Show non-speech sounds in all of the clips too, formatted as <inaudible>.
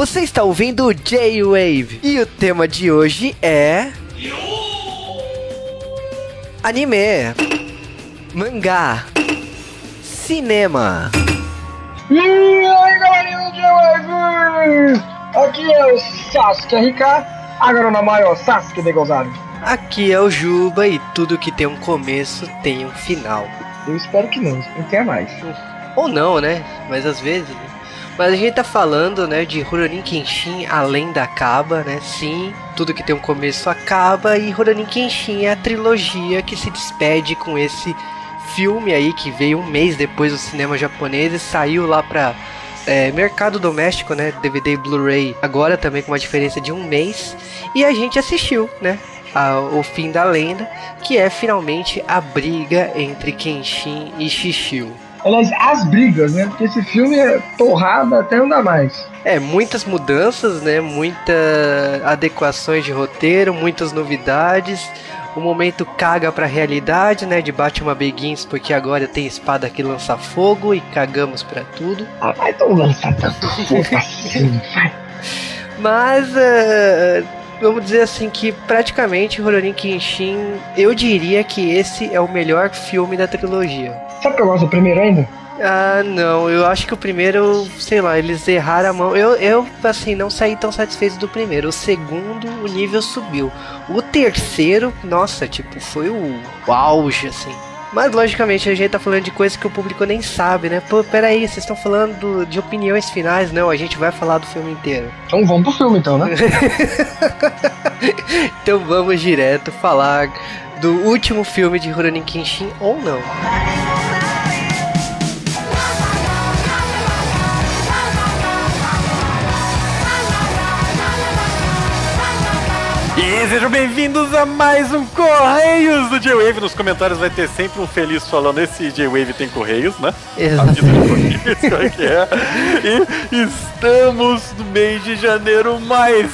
Você está ouvindo o J-Wave e o tema de hoje é. Anime, mangá, cinema. E aí galerinha do J-Wave! Aqui é o Sasuke RK, agora na maior Sasuke de Gonzalo. Aqui é o Juba e tudo que tem um começo tem um final. Eu espero que não, que tenha mais. Ou não, né? Mas às vezes. Né? Mas a gente tá falando, né, de Rurouni Kenshin além da acaba, né? Sim, tudo que tem um começo acaba e Rurouni Kenshin é a trilogia que se despede com esse filme aí que veio um mês depois do cinema japonês e saiu lá pra é, mercado doméstico, né? DVD e Blu-ray agora também com uma diferença de um mês. E a gente assistiu, né? A, o fim da lenda, que é finalmente a briga entre Kenshin e Shishio. Aliás, as brigas, né? Porque esse filme é porrada até não dá mais. É, muitas mudanças, né? Muitas adequações de roteiro, muitas novidades. O momento caga pra realidade, né? De Batman Begins, porque agora tem espada que lança fogo e cagamos pra tudo. Ah, vai então lançar tanto fogo assim, <laughs> vai. Mas, uh, vamos dizer assim que praticamente Rurouni Kenshin, eu diria que esse é o melhor filme da trilogia. Sabe que eu gosto do primeiro ainda? Ah, não, eu acho que o primeiro, sei lá, eles erraram a mão. Eu, eu assim, não saí tão satisfeito do primeiro. O segundo, o nível subiu. O terceiro, nossa, tipo, foi o, o auge, assim. Mas logicamente a gente tá falando de coisas que o público nem sabe, né? Pô, peraí, vocês estão falando de opiniões finais? Não, a gente vai falar do filme inteiro. Então vamos pro filme então, né? <laughs> então vamos direto falar do último filme de Rurouni Kenshin ou não. E sejam bem-vindos a mais um Correios do J-Wave. Nos comentários vai ter sempre um feliz falando: esse J-Wave tem Correios, né? Exato. É que é? E estamos no mês de janeiro mais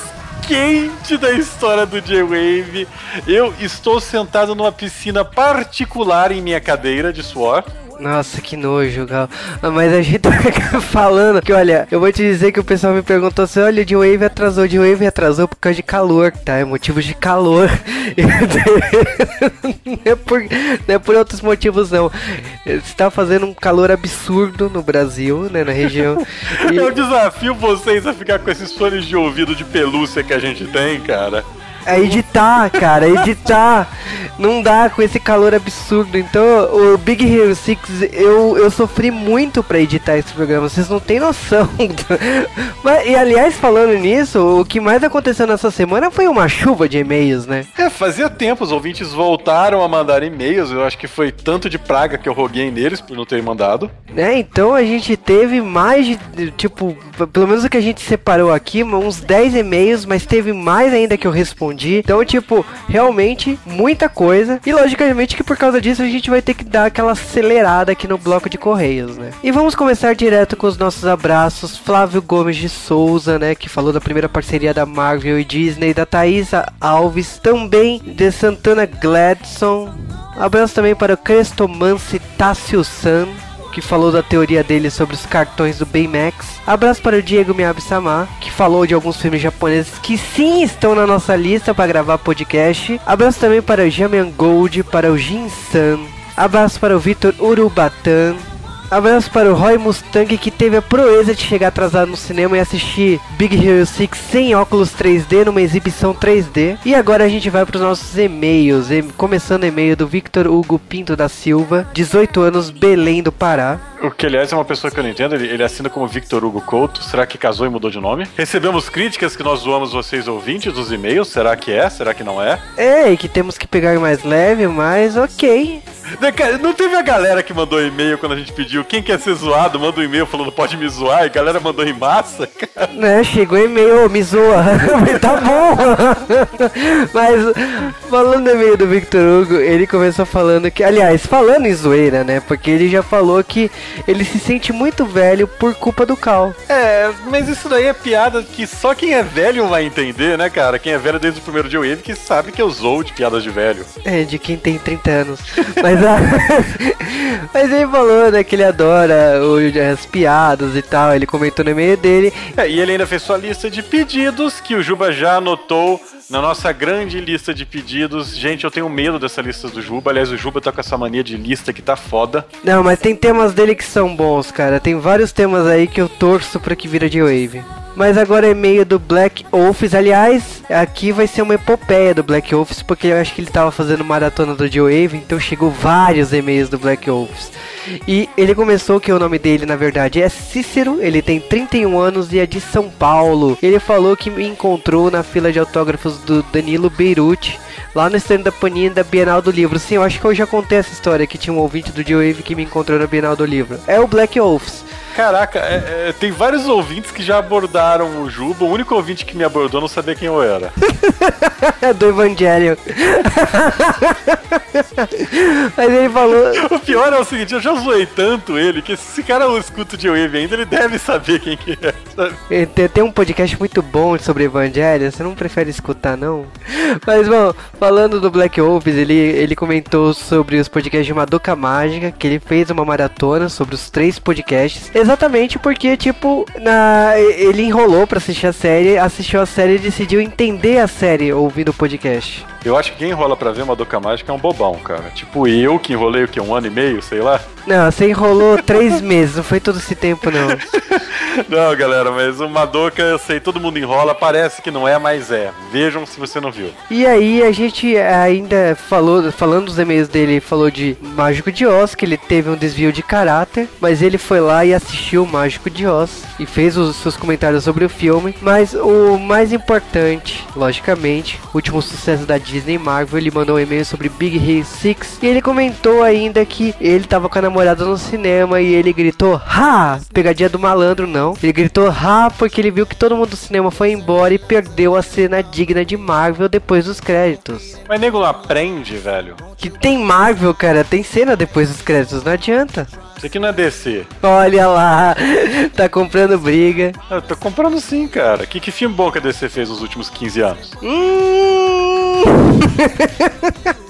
quente da história do J-Wave. Eu estou sentado numa piscina particular em minha cadeira de suor. Nossa, que nojo, Gal. Ah, Mas a gente <laughs> tá falando que, olha, eu vou te dizer que o pessoal me perguntou assim: olha, o D-Wave atrasou, o D-Wave atrasou por causa de calor, tá? É motivos de calor. <laughs> não, é por, não é por outros motivos, não. Está fazendo um calor absurdo no Brasil, né? Na região. E- <laughs> Eu desafio vocês a ficar com esses fones de ouvido de pelúcia que a gente tem, cara. É editar, cara, editar. Não dá com esse calor absurdo. Então, o Big Hero 6, eu, eu sofri muito pra editar esse programa. Vocês não têm noção. <laughs> Mas, e aliás, falando nisso, o que mais aconteceu nessa semana foi uma chuva de e-mails, né? É, fazia tempo, os ouvintes voltaram a mandar e-mails. Eu acho que foi tanto de praga que eu roguei neles por não ter mandado. né? Então a gente teve mais de, tipo, pelo menos o que a gente separou aqui, uns 10 e-mails, mas teve mais ainda que eu respondi. Então, tipo, realmente muita coisa. E logicamente que por causa disso a gente vai ter que dar aquela acelerada aqui no bloco de correios, né? E vamos começar direto com os nossos abraços. Flávio Gomes de Souza, né, que falou da primeira parceria da Marvel e Disney, da Thaisa Alves, também de Santana Gladson. Abraço também para o Crestomance Tássio San que falou da teoria dele sobre os cartões do Baymax. Abraço para o Diego Miyabi-sama, que falou de alguns filmes japoneses que sim estão na nossa lista para gravar podcast. Abraço também para o Jamian Gold, para o Jin-san. Abraço para o Vitor Urubatan. Abraço para o Roy Mustang que teve a proeza de chegar atrasado no cinema e assistir Big Hero 6 sem óculos 3D numa exibição 3D. E agora a gente vai para os nossos e-mails. E- Começando o e-mail do Victor Hugo Pinto da Silva, 18 anos, Belém do Pará. O que, aliás, é uma pessoa que eu não entendo. Ele, ele assina como Victor Hugo Couto. Será que casou e mudou de nome? Recebemos críticas que nós zoamos vocês ouvintes dos e-mails. Será que é? Será que não é? É, e que temos que pegar mais leve, mas ok. Não teve a galera que mandou e-mail quando a gente pediu quem quer ser zoado, manda um e-mail falando pode me zoar, e a galera mandou em massa, <laughs> cara. Né, chegou e-mail, me zoa. <laughs> Tá bom. <laughs> Mas, falando do e-mail do Victor Hugo, ele começou falando que, aliás, falando em zoeira, né? Porque ele já falou que ele se sente muito velho por culpa do Cal. É, mas isso daí é piada que só quem é velho vai entender, né, cara? Quem é velho desde o primeiro dia Wave que sabe que eu zoo de piadas de velho. É, de quem tem 30 anos. Mas Mas, a... Mas ele falou, né, que ele adora o, as piadas e tal. Ele comentou no e-mail dele. É, e ele ainda fez sua lista de pedidos que o Juba já anotou na nossa grande lista de pedidos. Gente, eu tenho medo dessa lista do Juba. Aliás, o Juba tá com essa mania de lista que tá foda. Não, mas tem temas dele que são bons, cara. Tem vários temas aí que eu torço pra que vira de wave. Mas agora é meio do Black Office. Aliás, aqui vai ser uma epopeia do Black Office, porque eu acho que ele tava fazendo maratona do G-Wave, então chegou vários e-mails do Black Office. E ele começou que o nome dele, na verdade, é Cícero, ele tem 31 anos e é de São Paulo. Ele falou que me encontrou na fila de autógrafos do Danilo Beirute, lá no stand da Panini da Bienal do Livro. Sim, eu acho que eu já contei essa história, que tinha um ouvinte do G-Wave que me encontrou na Bienal do Livro. É o Black Office. Caraca, é, é, tem vários ouvintes que já abordaram o Juba. O único ouvinte que me abordou não sabia quem eu era. <laughs> do Evangelho. Mas ele falou. O pior é o seguinte, eu já zoei tanto ele que se esse cara escuta de Wave ainda, ele deve saber quem que é, sabe? Tem, tem um podcast muito bom sobre Evangelho, você não prefere escutar, não? Mas, bom, falando do Black Ops, ele, ele comentou sobre os podcasts de Madoka Mágica, que ele fez uma maratona sobre os três podcasts. Exatamente porque, tipo, na, ele enrolou pra assistir a série, assistiu a série e decidiu entender a série ouvindo o podcast. Eu acho que quem enrola pra ver Madoka Mágica é um bobão, cara. Tipo eu, que enrolei o que? Um ano e meio, sei lá? Não, você enrolou <laughs> três meses, não foi todo esse tempo, não. <laughs> não, galera, mas o Madoka, eu sei, todo mundo enrola, parece que não é, mas é. Vejam se você não viu. E aí, a gente ainda falou, falando dos e-mails dele, falou de Mágico de Oz, que ele teve um desvio de caráter, mas ele foi lá e assistiu o Mágico de Oz e fez os seus comentários sobre o filme. Mas o mais importante, logicamente, o último sucesso da Disney Disney Marvel, ele mandou um e-mail sobre Big Hero 6 e ele comentou ainda que ele tava com a namorada no cinema e ele gritou ha! Pegadinha do malandro, não. Ele gritou ha porque ele viu que todo mundo do cinema foi embora e perdeu a cena digna de Marvel depois dos créditos. Mas nego não aprende, velho. Que tem Marvel, cara, tem cena depois dos créditos, não adianta. Isso aqui não é DC. Olha lá, tá comprando briga. Eu tô comprando sim, cara. Que, que filme bom que a DC fez nos últimos 15 anos? Hum... <laughs>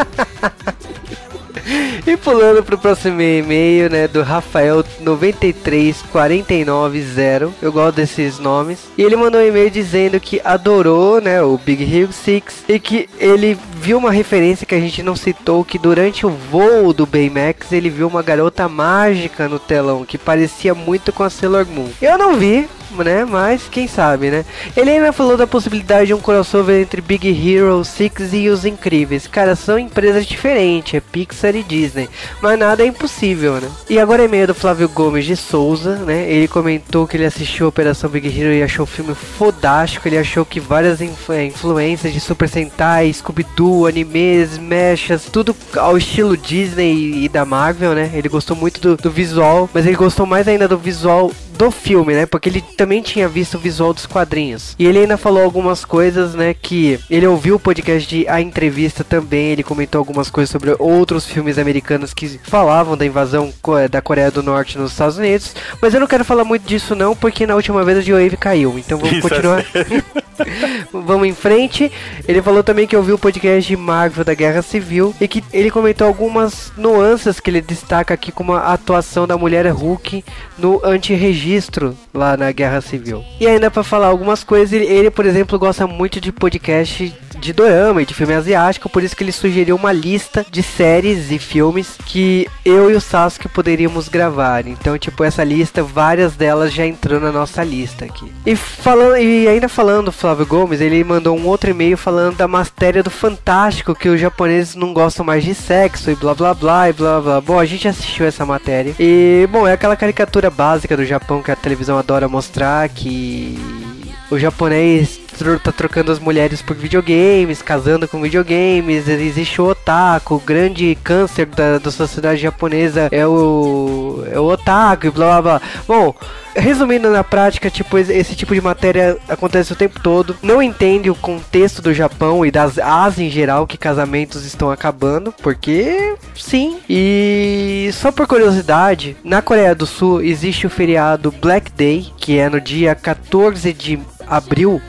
E pulando pro próximo e-mail, né, do Rafael 93490. Eu gosto desses nomes. E ele mandou um e-mail dizendo que adorou, né, o Big Hero 6 e que ele viu uma referência que a gente não citou que durante o voo do Baymax ele viu uma garota mágica no telão que parecia muito com a Sailor Moon. Eu não vi, né? Mas quem sabe, né? Ele ainda falou da possibilidade de um crossover entre Big Hero 6 e Os Incríveis. Cara, são empresas diferentes, é Pixar e Disney. Mas nada é impossível, né? E agora é meio do Flávio Gomes de Souza, né? Ele comentou que ele assistiu a Operação Big Hero e achou o filme fodástico. Ele achou que várias influ é, influências de Super Sentai, Scooby-Doo, animes, mechas, tudo ao estilo Disney e da Marvel, né? Ele gostou muito do, do visual, mas ele gostou mais ainda do visual do filme, né? Porque ele também tinha visto o visual dos quadrinhos. E ele ainda falou algumas coisas, né? Que ele ouviu o podcast de A Entrevista também. Ele comentou algumas coisas sobre outros filmes americanos que falavam da invasão da Coreia do Norte nos Estados Unidos. Mas eu não quero falar muito disso, não, porque na última vez o G-Wave caiu. Então vamos Isso é continuar. É <laughs> vamos em frente. Ele falou também que ouviu o podcast de Marvel da Guerra Civil e que ele comentou algumas nuances que ele destaca aqui como a atuação da mulher Hulk no anti-registro lá na Guerra Civil. E ainda para falar algumas coisas, ele, ele, por exemplo, gosta muito de podcast de dorama e de filme asiático, por isso que ele sugeriu uma lista de séries e filmes que eu e o Sasuke poderíamos gravar. Então, tipo, essa lista, várias delas já entrou na nossa lista aqui. E falando e ainda falando Flávio Gomes, ele mandou um outro e-mail falando da matéria do Fantástico que os japoneses não gostam mais de sexo e blá blá blá e blá blá. Bom, a gente assistiu essa matéria. E bom, é aquela caricatura básica do Japão que a televisão adora mostrar que o japonês tá trocando as mulheres por videogames, casando com videogames, existe o otaku, o grande câncer da, da sociedade japonesa é o, é o otaku e blá blá blá. Bom, resumindo na prática, tipo, esse tipo de matéria acontece o tempo todo. Não entende o contexto do Japão e das Ásias em geral que casamentos estão acabando, porque sim. E só por curiosidade, na Coreia do Sul existe o feriado Black Day, que é no dia 14 de abril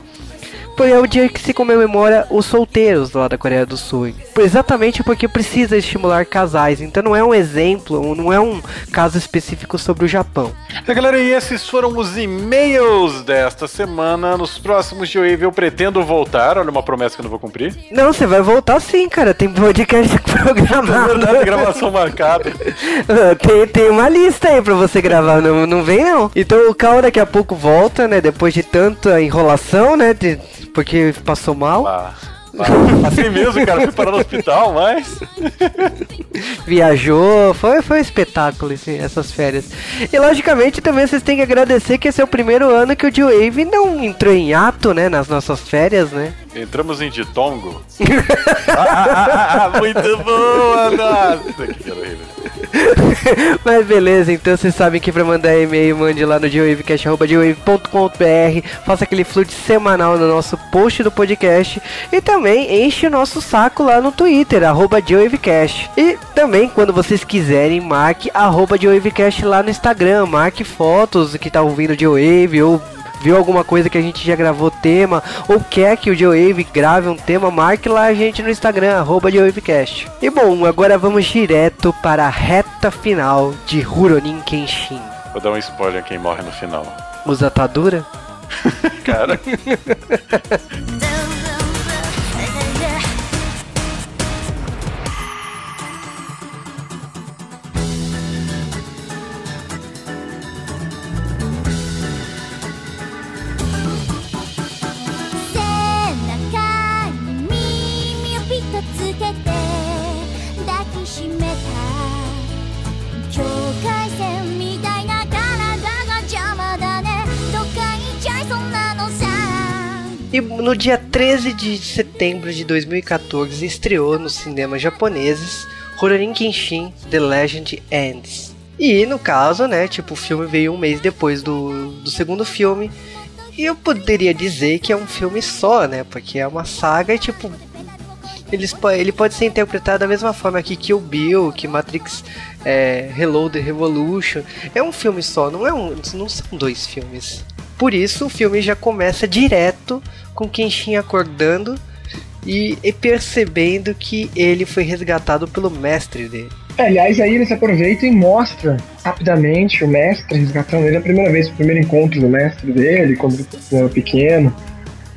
é o dia que se comemora os solteiros lá da Coreia do Sul. Exatamente porque precisa estimular casais. Então não é um exemplo, não é um caso específico sobre o Japão. Galera, e esses foram os e-mails desta semana. Nos próximos de Wave eu pretendo voltar. Olha uma promessa que eu não vou cumprir. Não, você vai voltar sim, cara. Tem podcast <laughs> programado. É verdade, gravação marcada. tem, tem uma lista aí pra você gravar, não, não vem não. Então o Cal daqui a pouco volta, né? Depois de tanta enrolação, né? De, porque passou mal. Ah. Assim mesmo, cara, fui parar no hospital, mas. <laughs> Viajou, foi, foi um espetáculo esse, essas férias. E logicamente também vocês têm que agradecer que esse é o primeiro ano que o G-Wave não entrou em ato, né, nas nossas férias, né? Entramos em ditongo. <laughs> ah, ah, ah, muito boa, nossa, que horrível. <laughs> Mas beleza, então vocês sabem que pra mandar e-mail, mande lá no geowavecast.com.br, faça aquele fluxo semanal no nosso post do podcast e também enche o nosso saco lá no Twitter, arroba geowavecast. E também, quando vocês quiserem, marque arroba geowavecast lá no Instagram, marque fotos que tá ouvindo Geowave ou viu alguma coisa que a gente já gravou tema, ou quer que o Geowave grave um tema, marque lá a gente no Instagram, arroba GeoWavecast. E bom, agora vamos direto para a reta final de Huronin Kenshin. Vou dar um spoiler quem morre no final. Usa atadura? <laughs> Cara. <laughs> E no dia 13 de setembro de 2014 estreou nos cinemas japoneses Rurouni Kenshin The Legend Ends. E no caso, né, tipo, o filme veio um mês depois do, do segundo filme. E eu poderia dizer que é um filme só, né, porque é uma saga e, tipo, ele pode ser interpretado da mesma forma que Kill Bill, que Matrix é, Reload Revolution. É um filme só, não, é um, não são dois filmes. Por isso, o filme já começa direto com Kenshin acordando e, e percebendo que ele foi resgatado pelo mestre dele. É, aliás, aí eles aproveitam e mostram rapidamente o mestre resgatando ele a primeira vez, o primeiro encontro do mestre dele, quando ele era pequeno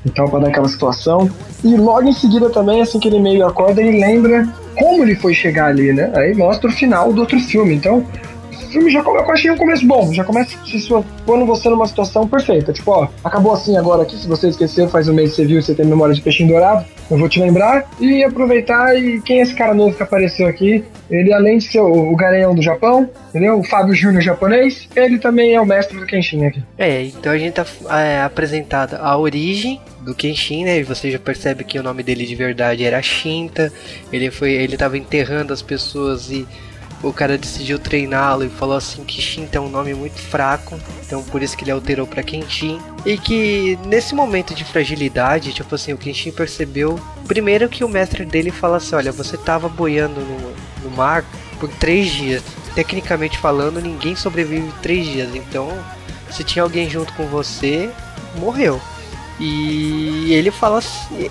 e tal, pra dar aquela situação. E logo em seguida também, assim que ele meio acorda, ele lembra como ele foi chegar ali, né? Aí mostra o final do outro filme. Então, o filme já eu achei um começo bom, já começa pondo você numa situação perfeita. Tipo, ó, acabou assim agora aqui, se você esqueceu, faz um mês que você viu você tem memória de peixinho dourado, eu vou te lembrar e aproveitar e quem é esse cara novo que apareceu aqui? Ele, além de ser o, o garanhão do Japão, entendeu? O Fábio Júnior japonês, ele também é o mestre do Kenshin aqui. É, então a gente tá é, apresentada a origem do Kenshin, né? E você já percebe que o nome dele de verdade era Shinta. Ele foi, ele tava enterrando as pessoas e o cara decidiu treiná-lo e falou assim que Shinta é um nome muito fraco, então por isso que ele alterou pra Kenshin. E que nesse momento de fragilidade, tipo assim, o Kenshin percebeu primeiro que o mestre dele fala assim, olha, você tava boiando no, no mar por três dias. Tecnicamente falando, ninguém sobrevive três dias, então se tinha alguém junto com você, morreu. E ele fala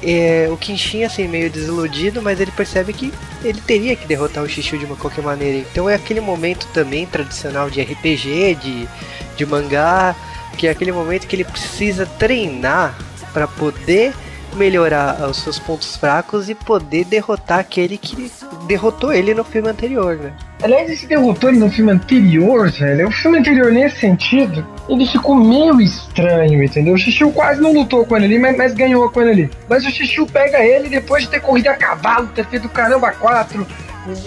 é, o Kenshin assim meio desiludido, mas ele percebe que ele teria que derrotar o Shishu de uma qualquer maneira. Então é aquele momento também tradicional de RPG, de, de mangá, que é aquele momento que ele precisa treinar para poder melhorar os seus pontos fracos e poder derrotar aquele que derrotou ele no filme anterior, né? Aliás, esse derrotou ele no filme anterior, velho. O filme anterior, nesse sentido, ele ficou meio estranho, entendeu? O Xixiu quase não lutou com ele ali, mas, mas ganhou com ele ali. Mas o Xixiu pega ele depois de ter corrido a cavalo, ter feito caramba quatro.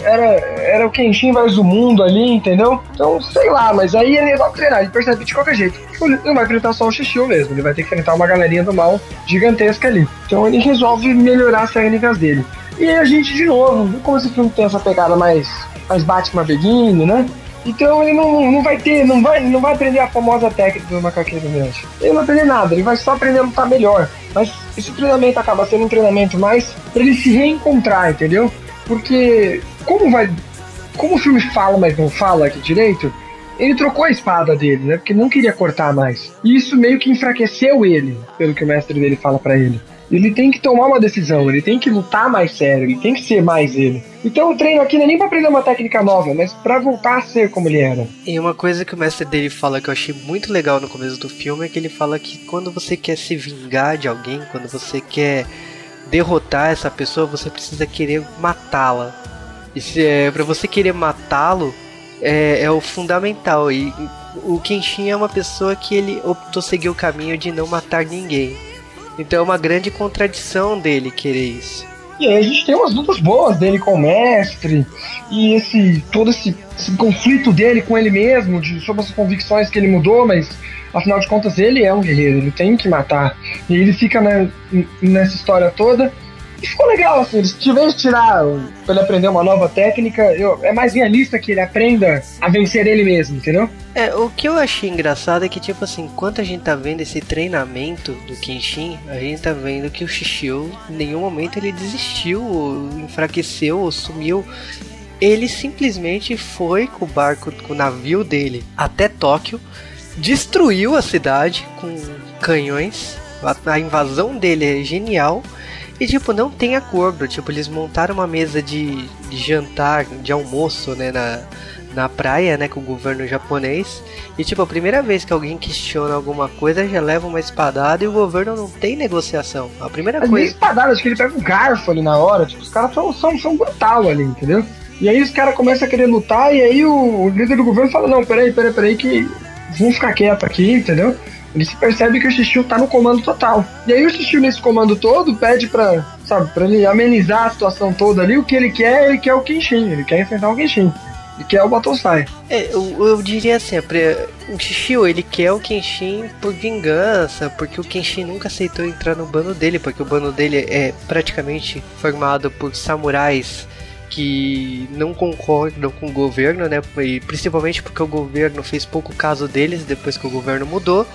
Era, era o Kenshin versus o mundo ali, entendeu? Então, sei lá, mas aí ele resolve treinar. Ele percebe de qualquer jeito. Ele não vai enfrentar só o Xixiu mesmo. Ele vai ter que enfrentar uma galerinha do mal gigantesca ali. Então ele resolve melhorar as técnicas dele. E aí a gente, de novo, como esse filme tem essa pegada mais, mais Batman Beguino, né? Então ele não, não vai ter, não vai, não vai aprender a famosa técnica do macaqueiro mesmo. Ele não vai aprender nada, ele vai só aprender a lutar melhor. Mas esse treinamento acaba sendo um treinamento mais pra ele se reencontrar, entendeu? Porque como vai. Como o filme fala, mas não fala aqui direito, ele trocou a espada dele, né? Porque não queria cortar mais. E isso meio que enfraqueceu ele, pelo que o mestre dele fala para ele. Ele tem que tomar uma decisão, ele tem que lutar mais sério, ele tem que ser mais ele. Então o treino aqui não é nem pra aprender uma técnica nova, mas pra voltar a ser como ele era. E uma coisa que o mestre dele fala que eu achei muito legal no começo do filme é que ele fala que quando você quer se vingar de alguém, quando você quer derrotar essa pessoa, você precisa querer matá-la. E é, para você querer matá-lo é, é o fundamental. E o Kenshin é uma pessoa que ele optou seguir o caminho de não matar ninguém. Então é uma grande contradição dele querer isso. E aí a gente tem umas lutas boas dele com o mestre, e esse todo esse, esse conflito dele com ele mesmo, de, sobre as convicções que ele mudou, mas afinal de contas ele é um guerreiro, ele tem que matar. E ele fica nessa história toda. E ficou legal, assim, eles tiveram de tirar pra ele aprender uma nova técnica, eu, é mais realista que ele aprenda a vencer ele mesmo, entendeu? É, o que eu achei engraçado é que, tipo assim, enquanto a gente tá vendo esse treinamento do Kenshin, a gente tá vendo que o Shishio, em nenhum momento ele desistiu, ou enfraqueceu, ou sumiu. Ele simplesmente foi com o barco, com o navio dele até Tóquio, destruiu a cidade com canhões. A, a invasão dele é genial. E, tipo, não tem acordo. Tipo, eles montaram uma mesa de, de jantar, de almoço, né, na, na praia, né, com o governo japonês. E, tipo, a primeira vez que alguém questiona alguma coisa, já leva uma espadada e o governo não tem negociação. A primeira As coisa. espadadas, acho que ele pega um garfo ali na hora, tipo, os caras são, são, são brutal ali, entendeu? E aí os caras começam a querer lutar, e aí o, o líder do governo fala, não, peraí, peraí, peraí, que vamos ficar quieto aqui, entendeu? Ele se percebe que o Xixiu tá no comando total. E aí o Xixiu nesse comando todo pede pra, sabe, pra ele amenizar a situação toda ali, o que ele quer, ele quer o Kenshin, ele quer enfrentar o Kenshin. Ele quer o Battlesai. É, eu, eu diria assim, a pre- o Shishio, ele quer o Kenshin por vingança, porque o Kenshin nunca aceitou entrar no bando dele, porque o bando dele é praticamente formado por samurais que não concordam com o governo, né? E principalmente porque o governo fez pouco caso deles depois que o governo mudou.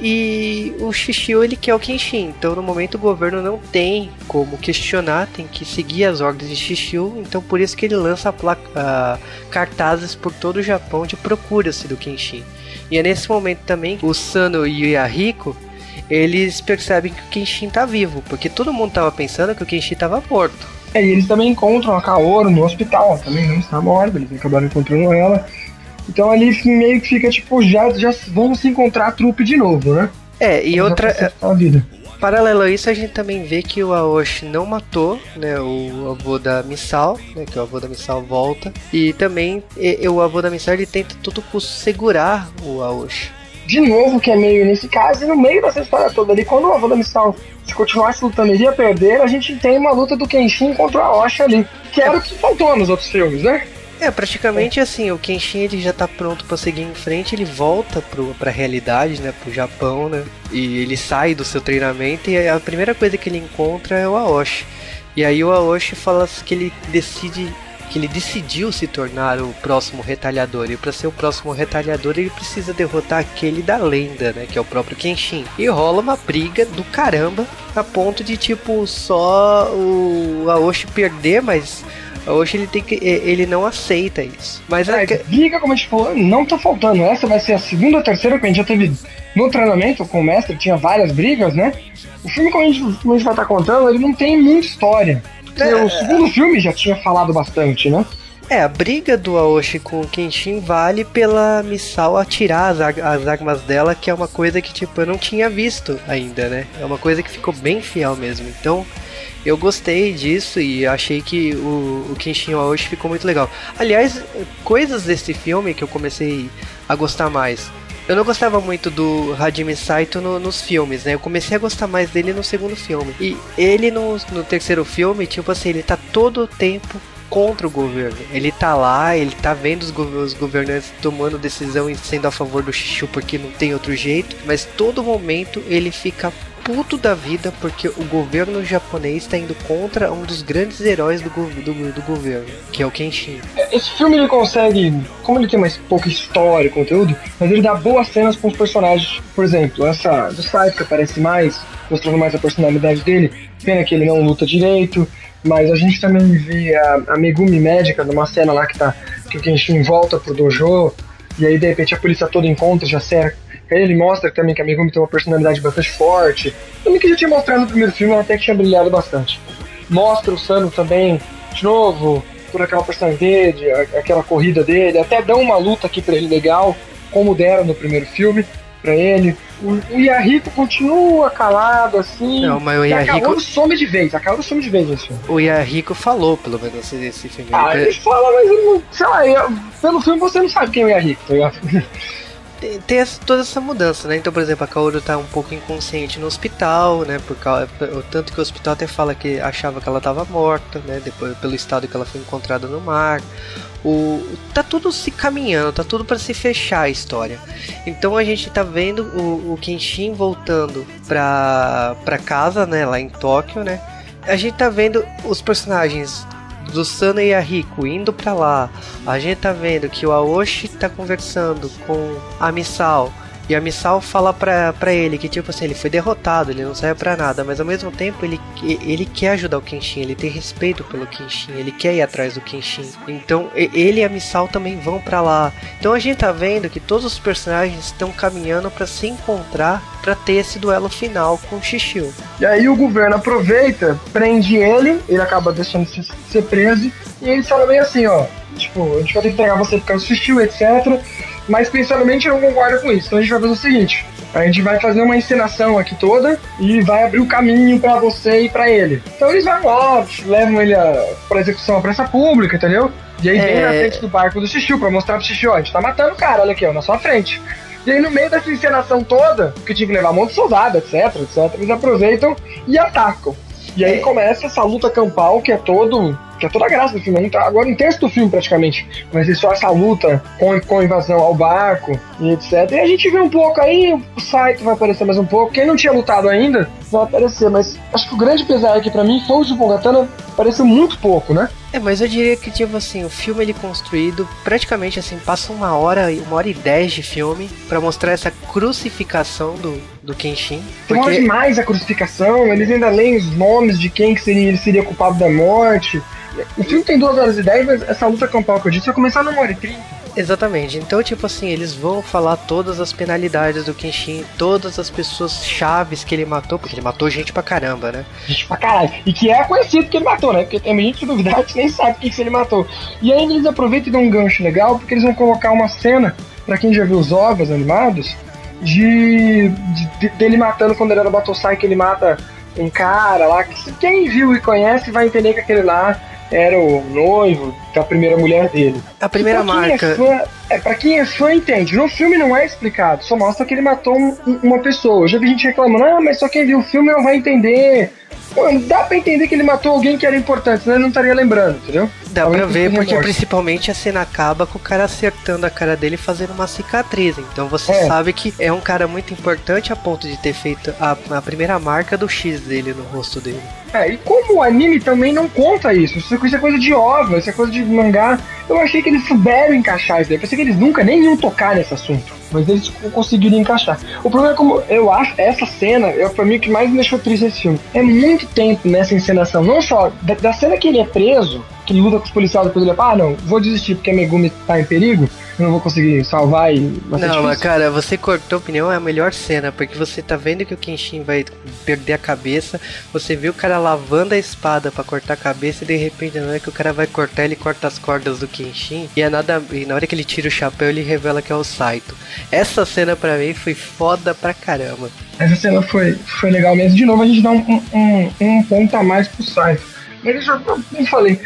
E o Shishio ele quer o Kenshin, então no momento o governo não tem como questionar, tem que seguir as ordens de Shishio, então por isso que ele lança placa, ah, cartazes por todo o Japão de procura-se do Kenshin. E é nesse momento também o Sano e o Yahiko eles percebem que o Kenshin tá vivo, porque todo mundo tava pensando que o Kenshin tava morto. É, e eles também encontram a Kaoru no hospital, também não está morta, eles acabaram encontrando ela. Então ali meio que fica tipo, já, já vão se encontrar a trupe de novo, né? É, e Já outra, a vida. Paralelo a isso, a gente também vê que o Aoshi não matou, né, o avô da Misal, né, que o avô da Misal volta, e também e- o avô da Misal ele tenta todo custo segurar o Aoshi. De novo, que é meio nesse caso, e no meio dessa história toda ali, quando o avô da se continuasse lutando ele ia perder, a gente tem uma luta do Kenshin contra a Osha ali. Que era o que faltou nos outros filmes, né? É, praticamente assim, o Kenshin ele já tá pronto pra seguir em frente, ele volta pro, pra realidade, né, pro Japão, né, e ele sai do seu treinamento e a primeira coisa que ele encontra é o Aoshi. E aí o Aoshi fala que ele decide que ele decidiu se tornar o próximo retalhador. E para ser o próximo retalhador, ele precisa derrotar aquele da lenda, né? Que é o próprio Kenshin. E rola uma briga do caramba, a ponto de tipo só o Aoshi perder, mas Aoshi ele tem que ele não aceita isso. Mas a, É, briga, como a gente falou, não tá faltando. Essa vai ser a segunda ou terceira que a gente já teve no treinamento com o mestre, tinha várias brigas, né? O filme, como a gente, como a gente vai estar contando, ele não tem muita história. Porque O segundo filme já tinha falado bastante, né? É, a briga do Aoshi com o Kenshin vale pela Misao atirar as, as armas dela, que é uma coisa que, tipo, eu não tinha visto ainda, né? É uma coisa que ficou bem fiel mesmo. Então, eu gostei disso e achei que o, o Kenshin Aoshi ficou muito legal. Aliás, coisas desse filme que eu comecei a gostar mais. Eu não gostava muito do Hajime Saito no- nos filmes, né? Eu comecei a gostar mais dele no segundo filme. E ele no, no terceiro filme, tipo assim, ele tá todo o tempo contra o governo. Ele tá lá, ele tá vendo os, os governantes tomando decisão e sendo a favor do Xixu porque não tem outro jeito, mas todo momento ele fica puto da vida porque o governo japonês está indo contra um dos grandes heróis do, do, do governo, que é o Kenshin. Esse filme ele consegue, como ele tem mais pouca história, conteúdo, mas ele dá boas cenas com os personagens. Por exemplo, essa do Saito que aparece mais, mostrando mais a personalidade dele. Pena que ele não luta direito, mas a gente também vê a, a Megumi médica numa cena lá que tá que o Kenshin volta pro dojo E aí, de repente, a polícia toda encontra, já cerca. Aí ele mostra também que a Megumi tem uma personalidade bastante forte. Também que já tinha mostrado no primeiro filme, ela até que tinha brilhado bastante. Mostra o Sano também, de novo, por aquela personalidade, aquela corrida dele. Até dão uma luta aqui pra ele legal, como deram no primeiro filme pra ele. O, o Yahiko continua calado, assim. Não, mas o a Yahiko- Kaoru some de vez, a Kaoru some de vez nesse filme. O Yahiko falou, pelo menos, esse, esse filme. Ah, Ele- ele fala, mas ele não. Sei lá, eu- pelo filme você não sabe quem é o Yahiko, tá ligado? Tem, essa- toda essa mudança, né? Então, por exemplo, a Kaoru tá um pouco inconsciente no hospital, né? Por causa, tanto que o hospital até fala que achava que ela tava morta, né? Depois, pelo estado que ela foi encontrada no mar. O, tá tudo se caminhando, tá tudo para se fechar a história. Então a gente tá vendo o, o Kenshin voltando pra, pra casa, né? Lá em Tóquio, né? A gente tá vendo os personagens do Sana e a Rico indo pra lá. A gente tá vendo que o Aoshi tá conversando com a Misao. E a Misao fala pra, pra ele que, tipo assim, ele foi derrotado, ele não serve pra nada, mas ao mesmo tempo ele, ele quer ajudar o Kenshin, ele tem respeito pelo Kenshin, ele quer ir atrás do Kenshin. Então ele e a Misao também vão pra lá. Então a gente tá vendo que todos os personagens estão caminhando pra se encontrar pra ter esse duelo final com o Shishio. E aí o governo aproveita, prende ele, ele acaba deixando de ser- preso, e eles falam bem assim, ó, tipo, a gente vai ter que entregar você por causa do sutil, etc. Mas principalmente eu não concordo com isso. Então a gente vai fazer o seguinte: a gente vai fazer uma encenação aqui toda e vai abrir o caminho pra você e pra ele. Então eles vão lá, levam ele a, pra execução à praça pública, entendeu? E aí vem É. na frente do barco do Xixiu pra mostrar pro Xixiu, ó, a gente tá matando o cara, olha aqui, ó, na sua frente. E aí no meio dessa encenação toda, que tinha que levar um monte de soldado, etc, etc, eles aproveitam e atacam. E aí começa essa luta campal que é todo. Que é toda a graça do filme. Um- Agora um terço do filme praticamente. Vai ser só essa luta com, com a invasão ao barco e etc. E a gente vê um pouco aí, o Saito vai aparecer mais um pouco. Quem não tinha lutado ainda vai aparecer, mas acho que o grande pesar aqui pra mim foi o Jupongatana apareceu muito pouco, né? É, mas eu diria que, tipo assim, o filme ele construído praticamente assim, passa uma hora, uma hora e dez de filme pra mostrar essa crucificação do, do Kenshin. Demora Porque, demais a crucificação, eles ainda leem os nomes de quem que seria, ele seria culpado da morte. O filme tem 2 horas e 10, mas essa luta campal que eu disse vai começar numa hora e 30. exatamente. Então, tipo assim, eles vão falar todas as penalidades do Kenshin, todas as pessoas chaves que ele matou, porque ele matou gente pra caramba, né? Gente pra caralho. E que é conhecido que ele matou, né? Porque tem gente que duvidar que <laughs> nem sabe o que, que ele matou. E ainda eles aproveitam e dão um gancho legal, porque eles vão colocar uma cena, pra quem já viu os ovos animados, de, de- dele matando quando ele era Batosai, que ele mata um cara lá, que quem viu e conhece vai entender que aquele lá era o noivo da primeira mulher dele. A primeira pra quem marca. É, fã, é, pra quem é fã, entende. No filme não é explicado, só mostra que ele matou um- uma pessoa. Eu já vi gente reclamando, ah, mas só quem viu o filme não vai entender. Pô, dá pra entender que ele matou alguém que era importante, senão ele não estaria lembrando, entendeu? Dá pra ver, porque remorso. principalmente a cena acaba com o cara acertando a cara dele e fazendo uma cicatriz. Então você É. sabe que é um cara muito importante a ponto de ter feito a, a primeira marca do X dele no rosto dele. É, e como o anime também não conta isso, isso é coisa de ova, isso é coisa de mangá, eu achei que eles souberam encaixar isso daí. Eu pensei que eles nunca nem iam tocar nesse assunto, mas eles co- conseguiram encaixar. O problema é como eu acho, essa cena, é pra mim o que mais me deixou triste nesse filme. É muito tempo nessa encenação, não só da, da cena que ele é preso, que luta com os policiais, depois ele fala, ah não, vou desistir porque a Megumi tá em perigo, eu não vou conseguir salvar e vai Não, mas cara, você cortou a opinião, é a melhor cena, porque você tá vendo que o Kenshin vai perder a cabeça, você vê o cara lavando a espada pra cortar a cabeça e de repente na hora que o cara vai cortar, ele corta as cordas do Kenshin e é nada. E na hora que ele tira o chapéu, ele revela que é o Saito. Essa cena pra mim foi foda pra caramba. Essa cena foi, foi legal mesmo. De novo, a gente dá um, um, um ponto a mais pro Saito. Mas eu já como falei,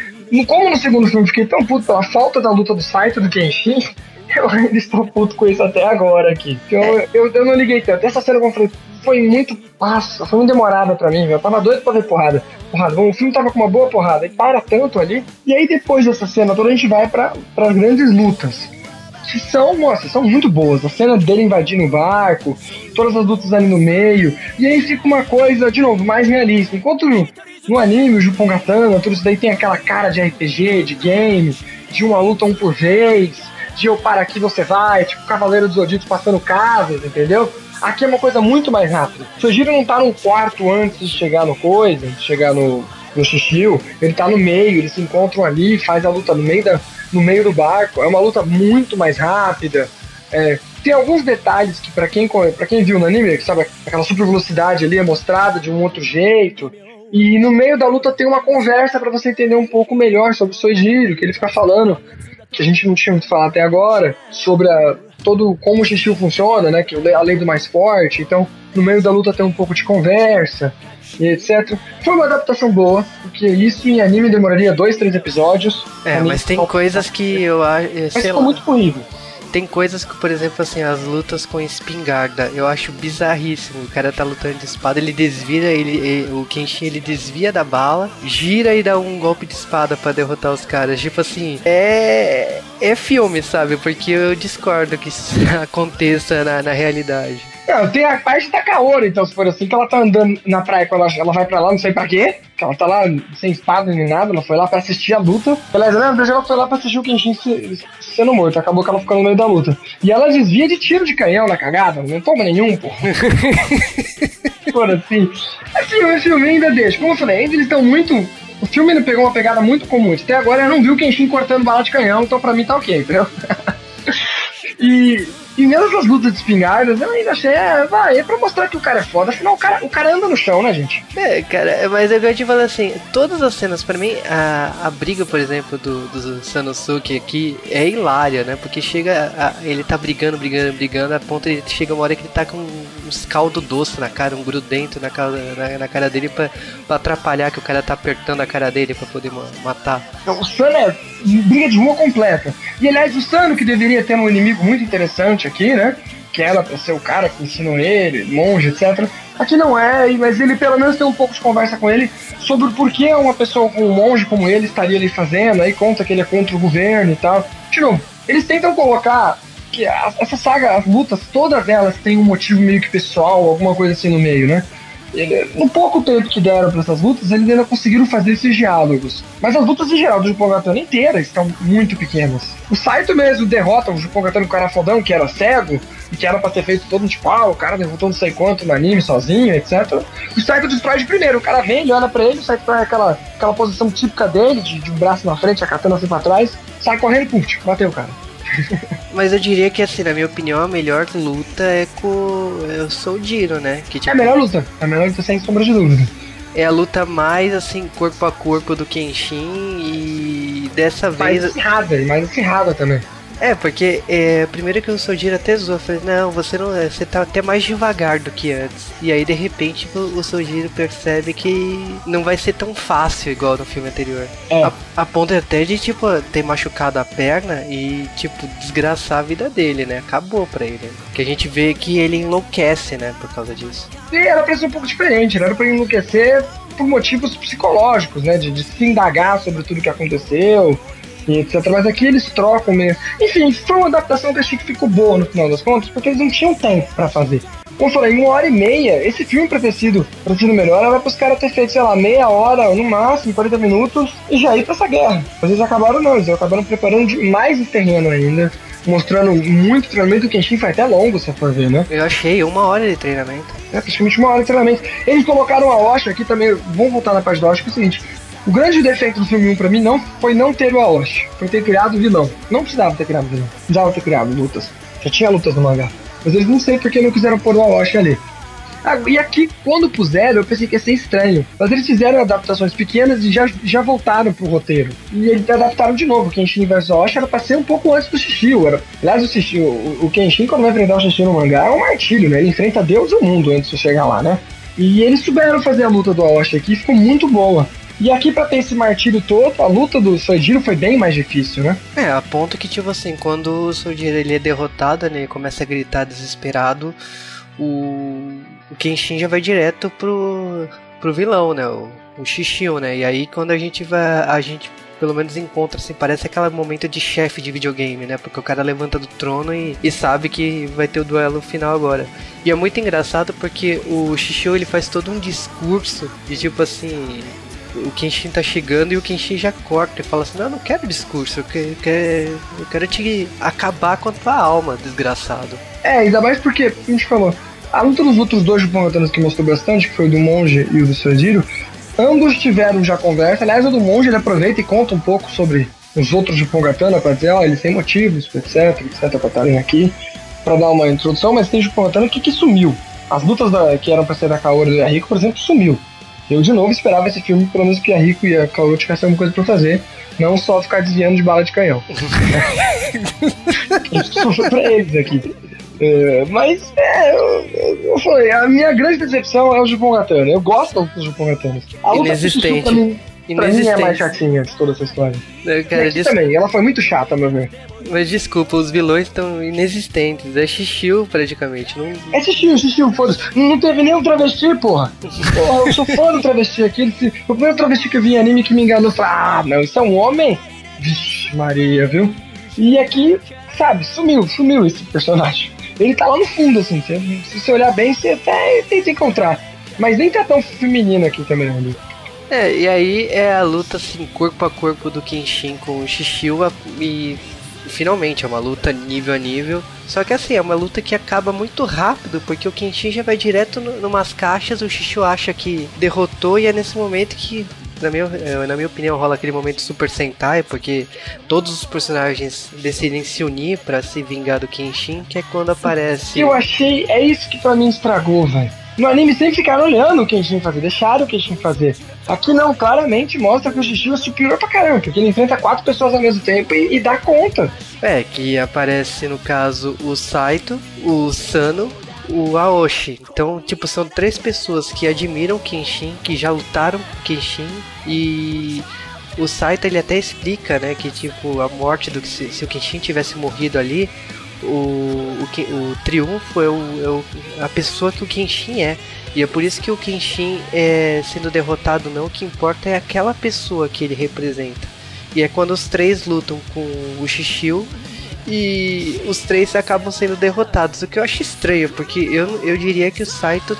como no segundo filme eu fiquei tão puto pela falta da luta do Saito do Kenshin, <laughs> eu ainda estou puto com isso até agora aqui. Então, eu, eu, eu não liguei tanto. Essa cena, como eu falei, foi muito. Nossa, foi muito demorada pra mim, velho. Eu tava doido pra ver porrada. Porrada. Bom, o filme tava com uma boa porrada. E para tanto ali. E aí, depois dessa cena toda, a gente vai pra, pras grandes lutas que são, nossa, são muito boas. A cena dele invadindo o barco, todas as lutas ali no meio. E aí fica uma coisa, de novo, mais realista. Enquanto no, anime, o Jupongatana, tudo isso daí tem aquela cara de RPG, de game, de uma luta um por vez, de eu para aqui você vai, tipo Cavaleiro dos Zodíacos passando casas, entendeu? Aqui é uma coisa muito mais rápida. O Sojiro não tá num quarto antes de chegar no coisa, de chegar no, no Shishio, ele tá no meio, eles se encontram ali, faz a luta no meio, da, no meio do barco. É uma luta muito mais rápida, É, tem alguns detalhes que pra quem, pra quem viu no anime, que sabe, aquela super velocidade ali é mostrada de um outro jeito. E no meio da luta tem uma conversa pra você entender um pouco melhor sobre o Soijiro, que ele fica falando, que a gente não tinha muito falado até agora, sobre a, todo como o Shishio funciona, né? Que a lei do mais forte. Então, no meio da luta tem um pouco de conversa e etc. Foi uma adaptação boa, porque isso em anime demoraria dois, três episódios. É, mas tem coisas que eu acho. Mas Sei ficou lá. muito corrido. Tem coisas que, por exemplo, assim, as lutas com espingarda, eu acho bizarríssimo. O cara tá lutando de espada, ele desvia, ele, ele- o Kenshin ele desvia da bala, gira e dá um golpe de espada pra derrotar os caras. Tipo assim, é é filme, sabe? Porque eu discordo que isso <laughs> aconteça na, na realidade. Não, tem a parte da Kaoru, então, se for assim, que ela tá andando na praia quando ela, ela vai pra lá, não sei pra quê. Que ela tá lá sem espada nem nada, ela foi lá pra assistir a luta. Beleza, lembra? Ela foi lá pra assistir o Kenshin se- sendo morto. Acabou que ela ficou no meio da luta. E ela desvia de tiro de canhão na cagada, não toma nenhum, pô. <laughs> Por assim. Assim, o filme ainda deixa. Como eu falei, ainda eles estão muito. O filme ele pegou uma pegada muito comum. Até agora eu não vi o Kenshin cortando bala de canhão, então pra mim tá ok, entendeu? <laughs> E, e mesmo essas lutas de espingardas, eu ainda achei, é, vai, é pra mostrar que o cara é foda. Afinal, o cara, o cara anda no chão, né, gente? É, cara, mas eu gosto de falar assim, todas as cenas, pra mim, a, a briga, por exemplo, do, do Sanosuke aqui é hilária, né? Porque chega, a- ele tá brigando, brigando, brigando, a ponto de chega uma hora que ele tá com caldo doce na cara, um grudento na cara, na, na cara dele pra, pra atrapalhar que o cara tá apertando a cara dele pra poder ma- matar. O Sano é briga de rua completa. E aliás, o Sano, que deveria ter um inimigo muito interessante aqui, né? Que era pra ser o cara que ensinou ele, monge, etc. Aqui não é, mas ele pelo menos tem um pouco de conversa com ele sobre o porquê uma pessoa um monge como ele estaria ali fazendo, aí conta que ele é contra o governo e tal. De novo, eles tentam colocar que essa saga, as lutas, todas elas têm um motivo meio que pessoal, alguma coisa assim no meio, né? Ele- no pouco tempo que deram para essas lutas, eles ainda conseguiram fazer esses diálogos. Mas as lutas em geral do Japão Gatano inteiras estão muito pequenas. O Saito mesmo derrota o Japão Gatano com o cara fodão, que era cego, e que era pra ter feito todo um tipo, ah, o cara derrotou não sei quanto no anime sozinho, etc. O Saito destrói de primeiro. O cara vem, ele olha pra ele, o Saito tá aquela, aquela posição típica dele, de, de um braço na frente, a katana assim pra trás, sai correndo, pum, tch, bateu o cara. <laughs> Mas eu diria que, assim, na minha opinião, a melhor luta é com eu sou o Jiro, né? Que, É tipo, a melhor luta, é a melhor luta sem sombra de dúvida. é a luta mais, assim, corpo a corpo do Kenshin e dessa Mais vez... acirrada, e mais acirrada também. É, porque é, primeiro que o Sojiro até zoou, falei, não, você não é, você tá até mais devagar do que antes. E aí de repente o, o Sojiro percebe que não vai ser tão fácil igual no filme anterior. É. A, a ponto até de, tipo, ter machucado a perna e, tipo, desgraçar a vida dele, né? Acabou pra ele. Que a gente vê que ele enlouquece, né, por causa disso. E era pra ser um pouco diferente, né? era pra enlouquecer por motivos psicológicos, né? De, de se indagar sobre tudo que aconteceu e etc. Mas aqui eles trocam mesmo. Enfim, foi uma adaptação que eu achei que ficou boa no final das contas, porque eles não tinham tempo pra fazer. Como eu falei, em uma hora e meia, esse filme pra ter sido, pra ter sido melhor, era pros caras ter feito, sei lá, meia hora, no máximo, 40 minutos, e já ir pra essa guerra. Mas eles acabaram não, eles acabaram preparando demais esse terreno ainda, mostrando muito treinamento, o Kenshin foi até longo, se for ver, né? Eu achei uma hora de treinamento. É praticamente uma hora de treinamento. Eles colocaram a Osha aqui também. Vamos voltar na parte da Osha, que é o seguinte: o grande defeito do filme 1 pra mim não foi não ter o Aoshi, foi ter criado o vilão. Não precisava ter criado o vilão, precisava ter criado lutas. Já tinha lutas no mangá. Mas eles não sei porque não quiseram pôr o Aoshi ali. Ah, e aqui, quando puseram, eu pensei que ia ser estranho. Mas eles fizeram adaptações pequenas e já, já voltaram pro roteiro. E eles adaptaram de novo. O Kenshin vs Osh era pra ser um pouco antes do Shishio. Era... Aliás, o, Shishio, o, o Kenshin, quando vai enfrentar o Shishio no mangá, é um martírio, né? Ele enfrenta Deus e o mundo antes de chegar lá, né? E eles souberam fazer a luta do Aoshi aqui, ficou muito boa. E aqui, pra ter esse martírio todo, a luta do Sojiro foi bem mais difícil, né? É, a ponto que, tipo assim, quando o Sojiro ele é derrotado, né, ele começa a gritar desesperado, o, o Kenshin já vai direto pro, pro vilão, né, o, o Shishio, né, e aí quando a gente vai, a gente pelo menos encontra, assim, parece aquele momento de chefe de videogame, né, porque o cara levanta do trono e, e sabe que vai ter o duelo final agora. E é muito engraçado porque o Shishio ele faz todo um discurso de tipo assim, o Kenshin tá chegando e o Kenshin já corta e fala assim, não, eu não quero discurso, eu quero, eu quero, eu quero te acabar com a tua alma, desgraçado. É, ainda mais porque, a gente falou, a luta dos outros dois Japongatanos que mostrou bastante, que foi o do Monge e o do Sojiro, ambos tiveram já conversa. Aliás, o do Monge ele aproveita e conta um pouco sobre os outros Japongatanas pra dizer, ó, eles têm motivos, etc, etc, pra estarem aqui. pra dar uma introdução, mas tem o que que sumiu. As lutas da- que eram pra ser da Kaoru e do Yahiko, por exemplo, sumiu. Eu, de novo, esperava esse filme, pelo menos que a Rico e a Kaoru tivessem alguma coisa pra fazer, não só ficar desviando de bala de canhão. <laughs> Isso pra eles aqui. É, mas, é, eu, eu, eu falei, a minha grande decepção é o Jupon Gatano. Eu gosto do Jupon Gatano. A luta com o Inexistente. Mim, pra mim é mais chatinha de toda essa história. Né, Cara, des- também, ela foi muito chata, meu ver. Mas desculpa, os vilões estão inexistentes. É Xixiu praticamente. Não... É xixi, xixi, foda-se. Não teve nenhum travesti, porra. <laughs> Porra, eu sou fã do travesti aqui. Ele O primeiro travesti que eu vi em anime que me enganou, eu falei, ah, não, isso é um homem? Vixe, Maria, viu? E aqui, sabe, sumiu, sumiu esse personagem. Ele tá lá no fundo, assim, se você olhar bem, você até tenta encontrar. Mas nem tá tão feminino aqui também, né? É, e aí é a luta assim, corpo a corpo do Kenshin com o Xixiu a- e finalmente é uma luta nível a nível. Só que assim, é uma luta que acaba muito rápido, porque o Kenshin já vai direto no, numas caixas, o Xixiu acha que derrotou e é nesse momento que, na minha, eh, na minha opinião, rola aquele momento Super Sentai, porque todos os personagens decidem se unir pra se vingar do Kenshin, que é quando aparece... Eu achei, é isso que pra mim estragou, velho. No anime sempre ficaram olhando o Kenshin fazer, deixaram o Kenshin fazer. Aqui não, claramente mostra que o Xixi é superior pra caramba, porque ele enfrenta quatro pessoas ao mesmo tempo e, e dá conta. É, que aparece no caso o Saito, o Sano, o Aoshi. Então, tipo, são três pessoas que admiram Kenshin, que já lutaram com Kenshin e o Saito ele até explica, né, que tipo a morte do se, se o Kenshin tivesse morrido ali, o, o, o triunfo é, o, é a pessoa que o Kenshin é. E é por isso que o Kenshin é sendo derrotado não, o que importa é aquela pessoa que ele representa. E é quando os três lutam com o Xixiu e os três acabam sendo derrotados. O que eu acho estranho, porque eu, eu diria que o Saito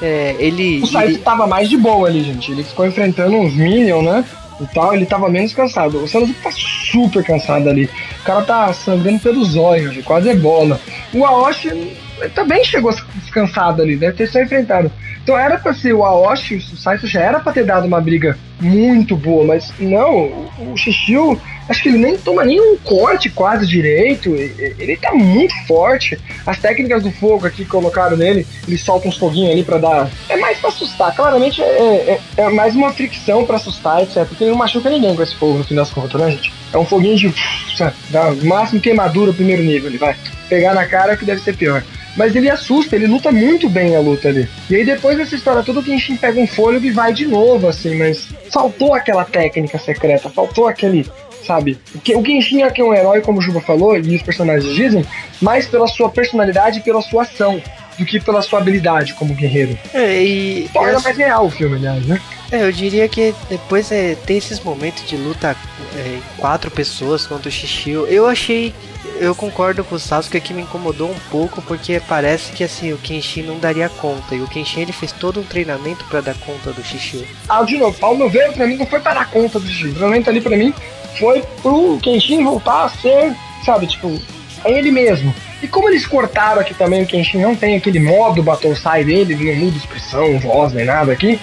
é, ele. O Saito ele- tava mais de boa ali, gente. Ele ficou enfrentando uns Minions, né? E tal, ele tava menos cansado. O Sanosuke tá super cansado ali. O cara tá sangrando pelos olhos, quase ebola. O Aoshi também chegou cansado ali, deve ter só enfrentado. Então era pra ser o Aoshi, o Saito já era pra ter dado uma briga muito boa, mas não, o- o Xixiu, acho que ele nem toma nenhum corte quase direito, ele tá muito forte. As técnicas do fogo aqui que colocaram nele, ele solta uns foguinhos ali pra dar. É mais pra assustar, claramente é, é- é mais uma fricção pra assustar, etc. Porque ele não machuca ninguém com esse fogo no fim das contas, né, gente? É um foguinho de. sabe, o máximo queimadura primeiro nível, ele vai pegar na cara que deve ser pior. Mas ele assusta, ele luta muito bem a luta ali. E aí depois dessa história toda, o Kenshin pega um fôlego e vai de novo, assim, mas faltou aquela técnica secreta, faltou aquele, sabe? Porque o Genshin é que é um herói, como o Juba falou, e os personagens dizem, mais pela sua personalidade e pela sua ação, do que pela sua habilidade como guerreiro. É, e. Torna essa- mais real o filme, aliás, né? É, eu diria que depois é, tem esses momentos de luta é, quatro pessoas contra o Xixiu. Eu achei. Eu concordo com o Sasuke que me incomodou um pouco porque parece que assim o Kenshin não daria conta e o Kenshin ele fez todo um treinamento pra dar conta do Xixiu. Ah, de novo, ao meu ver, pra mim não foi para dar conta do Genshin. O treinamento ali pra mim foi pro Kenshin voltar a ser, sabe, tipo, é ele mesmo. E como eles cortaram aqui também, o Kenshin não tem aquele modo Battle Sai dele, ele não muda expressão, voz, nem nada aqui.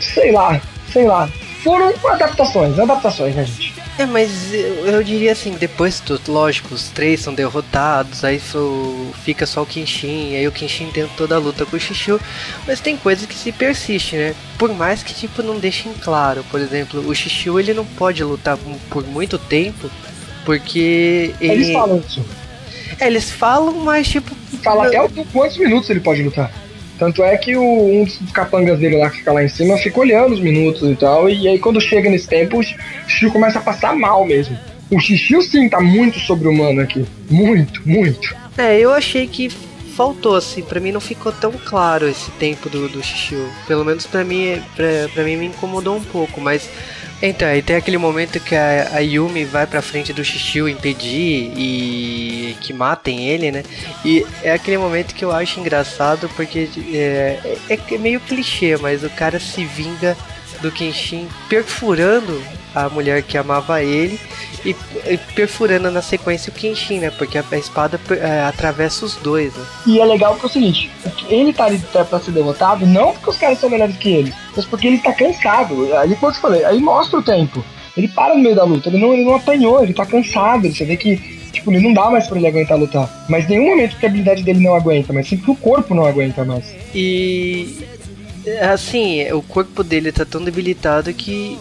Sei lá, sei lá. Foram adaptações, adaptações, né, gente? É, mas eu, eu diria assim, depois, do- lógico, os três são derrotados, aí fo- fica só o Kenshin, aí o Kenshin tem toda a luta com o Xixiu, mas tem coisa que se persiste, né? Por mais que, tipo, não deixem claro, por exemplo, o Xixiu, ele não pode lutar por muito tempo, porque ele... Eles falam isso. É, eles falam, mas, tipo... Fala até quantos minutos ele pode lutar. Tanto é que o, um dos capangas dele lá que fica lá em cima fica olhando os minutos e tal. E aí quando chega nesse tempo, o Xixiu começa a passar mal mesmo. O Xixiu sim tá muito sobre-humano aqui. Muito, muito. É, eu achei que faltou, assim, pra mim não ficou tão claro esse tempo do, do. Pelo menos pra mim, pra, pra mim me incomodou um pouco, mas... Então, aí tem aquele momento que a, a Yumi vai pra frente do Xixiu impedir e que matem ele, né? E é aquele momento que eu acho engraçado porque é, é, é meio clichê, mas o cara se vinga do Kenshin perfurando a mulher que amava ele e, e perfurando na sequência o Kenshin, né? Porque a, a espada é, atravessa os dois, né? E é legal porque é o seguinte: ele tá ali pra ser derrotado, não porque os caras são melhores que ele, mas porque ele tá cansado. Ali, como eu te falei, aí mostra o tempo. Ele para no meio da luta, ele não, ele não apanhou, ele tá cansado. Você vê que Tipo, não dá mais pra ele aguentar lutar. Mas nenhum momento que a habilidade dele não aguenta, mas sempre que o corpo não aguenta mais. E assim, o corpo dele tá tão debilitado que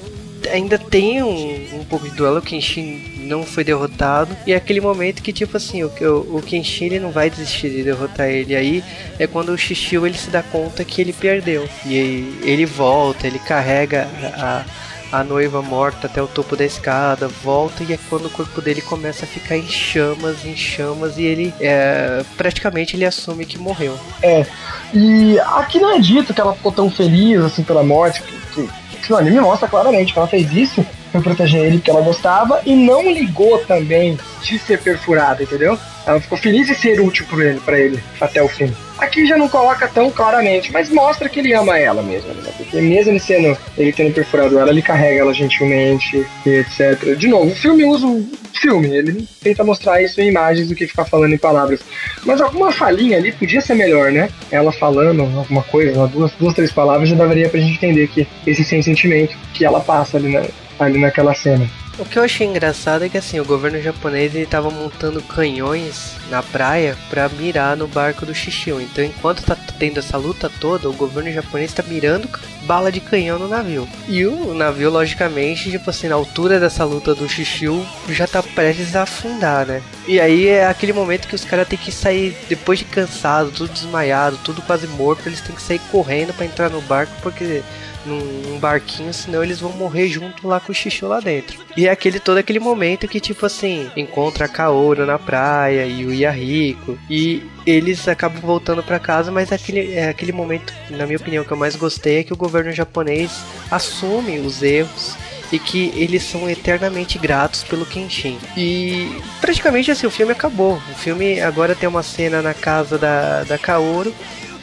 ainda tem um, um pouco de duelo. O Kenshin não foi derrotado. E é aquele momento que, tipo assim, o, o, o Kenshin ele não vai desistir de derrotar ele. Aí é quando o Shishio ele se dá conta que ele perdeu. E aí, ele volta, ele carrega a, a noiva morta até o topo da escada, volta e é quando o corpo dele começa a ficar em chamas, em chamas, e ele é, praticamente ele assume que morreu. É. E aqui não é dito que ela ficou tão feliz assim pela morte, que, que no anime mostra claramente que ela fez isso foi proteger ele porque ela gostava e não ligou também de ser perfurada, entendeu? Ela ficou feliz de ser útil para ele, pra ele até o fim. Aqui já não coloca tão claramente, mas mostra que ele ama ela mesmo, né? Porque mesmo ele sendo, ele tendo perfurado ela, ele carrega ela gentilmente e etc. De novo, o filme usa o filme, ele tenta mostrar isso em imagens do que ficar falando em palavras. Mas alguma falinha ali podia ser melhor, né? Ela falando alguma coisa, duas, duas, três palavras já daria pra gente entender que esse sentimento que ela passa ali, né? ali naquela cena. O que eu achei engraçado é que assim, o governo japonês ele tava montando canhões na praia para mirar no barco do Shishio. Então, enquanto tá tendo essa luta toda, o governo japonês tá mirando bala de canhão no navio. E o navio, logicamente, tipo assim, na altura dessa luta do Shishio, já tá prestes a afundar, né? E aí é aquele momento que os caras têm que sair, depois de cansado, tudo desmaiado, tudo quase morto, eles têm que sair correndo para entrar no barco porque num, barquinho, senão eles vão morrer junto lá com o Xixi lá dentro. E é aquele todo aquele momento que, tipo assim, encontra a Kaoru na praia e o Yahiko. E eles acabam voltando para casa, mas é aquele, é aquele momento, na minha opinião, que eu mais gostei é que o governo japonês assume os erros e que eles são eternamente gratos pelo Kenshin. E praticamente assim, o filme acabou. O filme agora tem uma cena na casa da, da Kaoru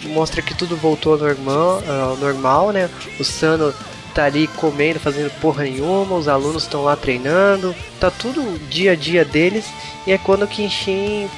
mostra que tudo voltou ao normal, normal, né? O Sano tá ali comendo, fazendo porra nenhuma, os alunos estão lá treinando, tá tudo dia a dia deles, e é quando o Kenshin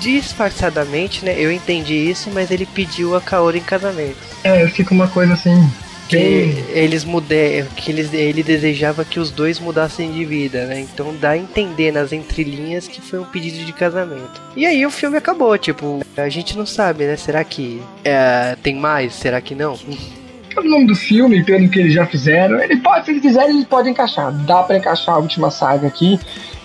disfarçadamente, né? Eu entendi isso, mas ele pediu a Kaori em casamento. É, fica uma coisa assim, que eles mudem, que eles, ele desejava que os dois mudassem de vida, né? Então dá a entender nas entrelinhas que foi um pedido de casamento. E aí o filme acabou, tipo, a gente não sabe, né? Será que é, tem mais? Será que não? Pelo nome do filme, pelo que eles já fizeram, ele pode, se eles quiserem, ele pode encaixar. Dá para encaixar a última saga aqui.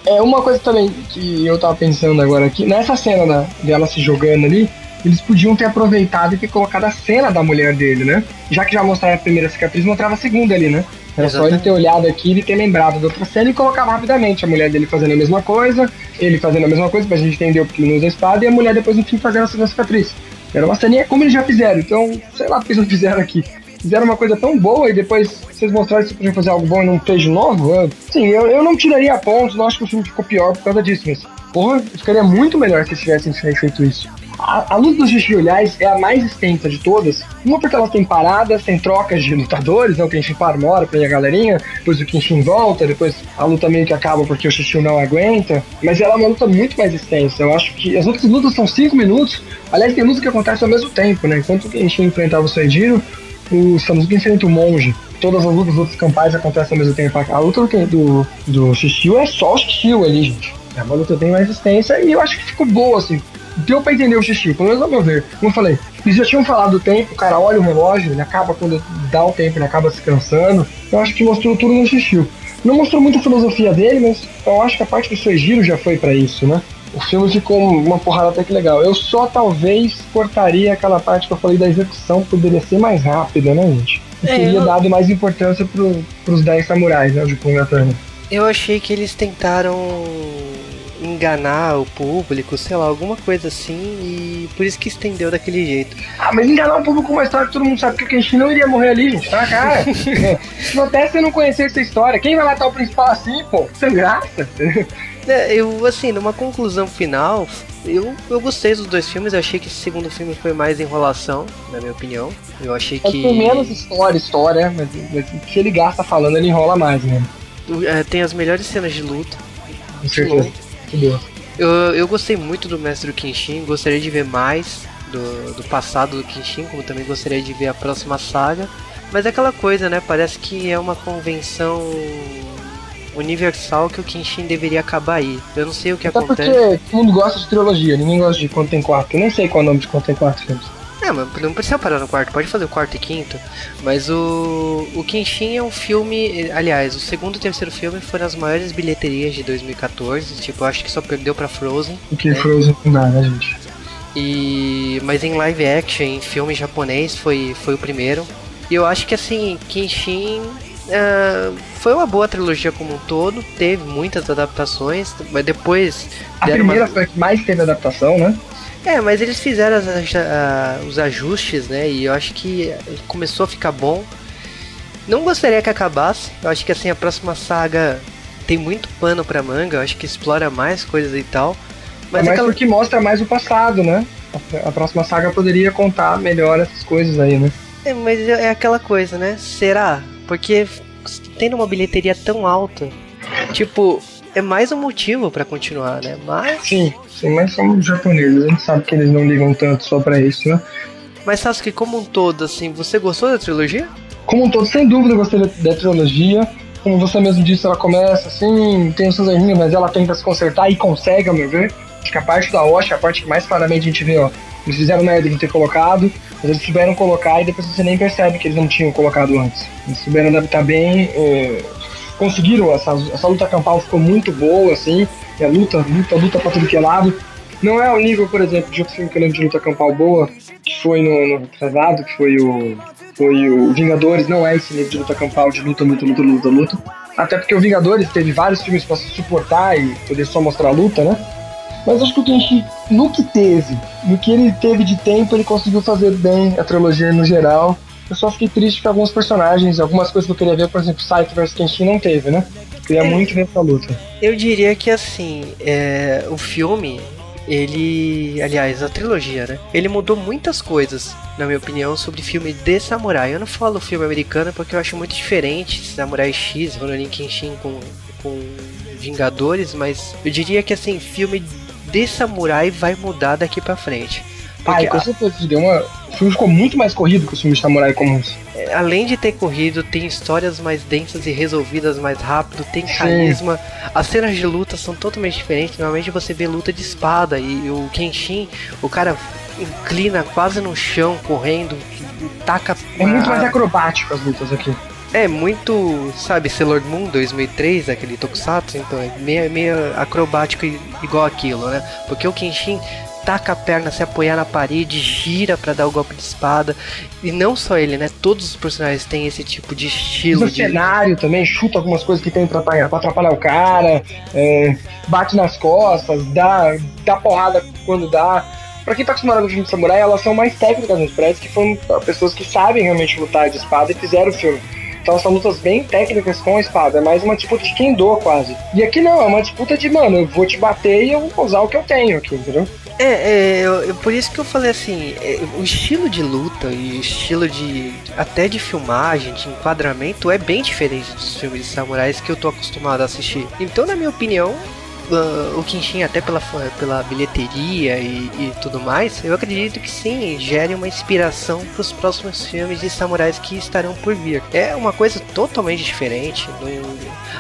É uma coisa também que eu tava pensando agora aqui, nessa cena da, dela se jogando ali, eles podiam ter aproveitado e ter colocado a cena da mulher dele, né? Já que já mostraram a primeira cicatriz, mostrava a segunda ali, né? Era Exatamente. só ele ter olhado aqui e ter lembrado da outra cena e colocar rapidamente a mulher dele fazendo a mesma coisa, ele fazendo a mesma coisa pra gente entender porque ele não usa a espada e a mulher depois, enfim, fazendo a segunda cicatriz. Era uma ceninha como eles já fizeram, então, sei lá porque eles não fizeram aqui. Fizeram uma coisa tão boa e depois vocês mostraram que podiam fazer algo bom e não fez de novo. Eu, sim, eu, eu não tiraria pontos, não acho que o filme ficou pior por causa disso, mas, porra, ficaria muito melhor se eles tivessem feito isso. A, a luta dos Justiolhais é a mais extensa de todas. Uma porque ela tem paradas, tem trocas de lutadores, né? o Kenshin para uma hora, pega a galerinha, depois o Kenshin volta, depois a luta meio que acaba porque o Shishio não aguenta. Mas ela é uma luta muito mais extensa. Eu acho que as outras lutas são 5 minutos. Aliás, tem lutas que acontecem ao mesmo tempo, né? Enquanto o Kenshin enfrentava o Seijiro, o Samusuke enfrenta o monge. Todas as lutas dos outros campais acontecem ao mesmo tempo. A luta do, do, do Shishio é só o Shishio ali, gente. É uma luta bem mais extensa e eu acho que ficou boa, assim deu pra entender o xixi, pelo menos ao meu ver. Como eu falei, eles já tinham falado do tempo, o cara olha o relógio, ele acaba quando dá o tempo, ele acaba se cansando. Eu acho que mostrou tudo no xixi. Não mostrou muito a filosofia dele, mas eu acho que a parte do seu giro já foi para isso, né? O filme ficou uma porrada até que legal. Eu só talvez cortaria aquela parte que eu falei da execução, poderia ser mais rápida, né, gente? Eu é, teria eu... dado mais importância pro, pros 10 samurais, né, de Punga Eu achei que eles tentaram enganar o público, sei lá, alguma coisa assim, e por isso que estendeu daquele jeito. Ah, mas enganar o público com uma história que todo mundo sabe que o Kenshin não iria morrer ali, gente, tá cara. <laughs> Se até você não conhecer essa história, quem vai matar o principal assim, pô? Sem graça. É, eu, assim, numa conclusão final, eu, eu gostei dos dois filmes. Eu achei que esse segundo filme foi mais enrolação, na minha opinião. Eu achei é que. Tem menos história, história, mas, mas se ele gasta falando, ele enrola mais mesmo. É, tem as melhores cenas de luta. Com certeza. Eu, eu gostei muito do Mestre do Kenshin, gostaria de ver mais do, do passado do Kenshin, como também gostaria de ver a próxima saga. Mas é aquela coisa, né? Parece que é uma convenção universal que o Kenshin deveria acabar aí. Eu não sei o que Até acontece. porque todo mundo gosta de trilogia, ninguém gosta de quando tem quatro. Eu nem sei qual é o nome de quando tem quatro filmes. É, mas não precisa parar no quarto, pode fazer o quarto e quinto. Mas o, o Kenshin é um filme. Aliás, o segundo e terceiro filme foram as maiores bilheterias de 2014. Tipo, eu acho que só perdeu pra Frozen. Porque É. Frozen não dá, né, gente? E mas em live action, em filme japonês, foi, foi o primeiro. E eu acho que assim, Kenshin ah, foi uma boa trilogia como um todo, teve muitas adaptações, mas depois A primeira uma- foi a que mais teve adaptação, né? É, mas eles fizeram as- a- os ajustes, né? E eu acho que começou a ficar bom. Não gostaria que acabasse. Eu acho que assim a próxima saga tem muito pano pra manga. Eu acho que explora mais coisas e tal. Mas é aquela... porque mostra mais o passado, né? A, próxima saga poderia contar melhor essas coisas aí, né? É, mas é é aquela coisa, né? Será? Porque tendo uma bilheteria tão alta, tipo, é mais um motivo pra continuar, né? Mas, Sim, mas são japoneses, a gente sabe que eles não ligam tanto só pra isso, né? mas Sasuke, como um todo, assim, você gostou da trilogia? Como um todo, sem dúvida, eu gostei da, da trilogia. Como você mesmo disse, ela começa assim, tem os seus errinhos, mas ela tenta se consertar e consegue, ao meu ver. Acho que a parte da Osh é a parte que mais claramente a gente vê, ó. Eles fizeram merda de ter colocado, mas eles souberam colocar e depois você nem percebe que eles não tinham colocado antes. Eles souberam adaptar bem, é, conseguiram, essa, essa luta campal ficou muito boa, assim, a luta, luta, luta pra tudo que é lado. Não é ao nível, por exemplo, de outro filme que eu lembro de luta campal boa, que foi no, no que foi o. Foi o Vingadores, não é esse nível de luta campal, de luta, luta, luta, luta, luta. Até porque o Vingadores teve vários filmes se suportar e poder só mostrar a luta, né? Mas acho que o Kenshi, no que teve, no que ele teve de tempo, ele conseguiu fazer bem a trilogia no geral. Eu só fiquei triste que alguns personagens, algumas coisas que eu queria ver, por exemplo, Saito vs Kenshin não teve, né? Queria É. muito ver essa luta. Eu diria que assim, é, o filme, ele. Aliás, a trilogia, né? Ele mudou muitas coisas, na minha opinião, sobre filme de samurai. Eu não falo filme americano porque eu acho muito diferente Samurai X, Ronin Kenshin com, com Vingadores, mas eu diria que assim, filme de samurai vai mudar daqui pra frente. Porque Ah, com certeza, deu uma... o filme ficou muito mais corrido que os filmes de samurai comuns. a- além de ter corrido, tem histórias mais densas e resolvidas mais rápido, tem Sim. carisma. As cenas de luta são totalmente diferentes. Normalmente você vê luta de espada e o Kenshin, o cara inclina quase no chão, correndo, taca. É muito mais acrobático as lutas aqui. É muito, sabe, Sailor Moon 2003, aquele Tokusatsu, então é meio, meio acrobático igual aquilo, né? Porque o Kenshin taca a perna, se apoiar na parede, gira pra dar o golpe de espada. E não só ele, né? Todos os personagens têm esse tipo de estilo Usa de. cenário também, chuta algumas coisas que tem pra atrapalhar, pra atrapalhar o cara, é, bate nas costas, dá, dá porrada quando dá. Pra quem tá acostumado com filme de samurai, elas são mais técnicas nos prédios, que foram pessoas que sabem realmente lutar de espada e fizeram o filme. Então são lutas bem técnicas com a espada, é mais uma disputa de quem doa quase. E aqui não, é uma disputa de, mano, eu vou te bater e eu vou usar o que eu tenho aqui, entendeu? É, é eu- eu- por isso que eu falei assim, é, o estilo de luta e estilo de. até de filmagem, de enquadramento é bem diferente dos filmes de samurais que eu tô acostumado a assistir. Então, na minha opinião, ah, o Kenshin, até pela, pela bilheteria e, e tudo mais, eu acredito que sim, gere uma inspiração para os próximos filmes de samurais que estarão por vir. É uma coisa totalmente diferente.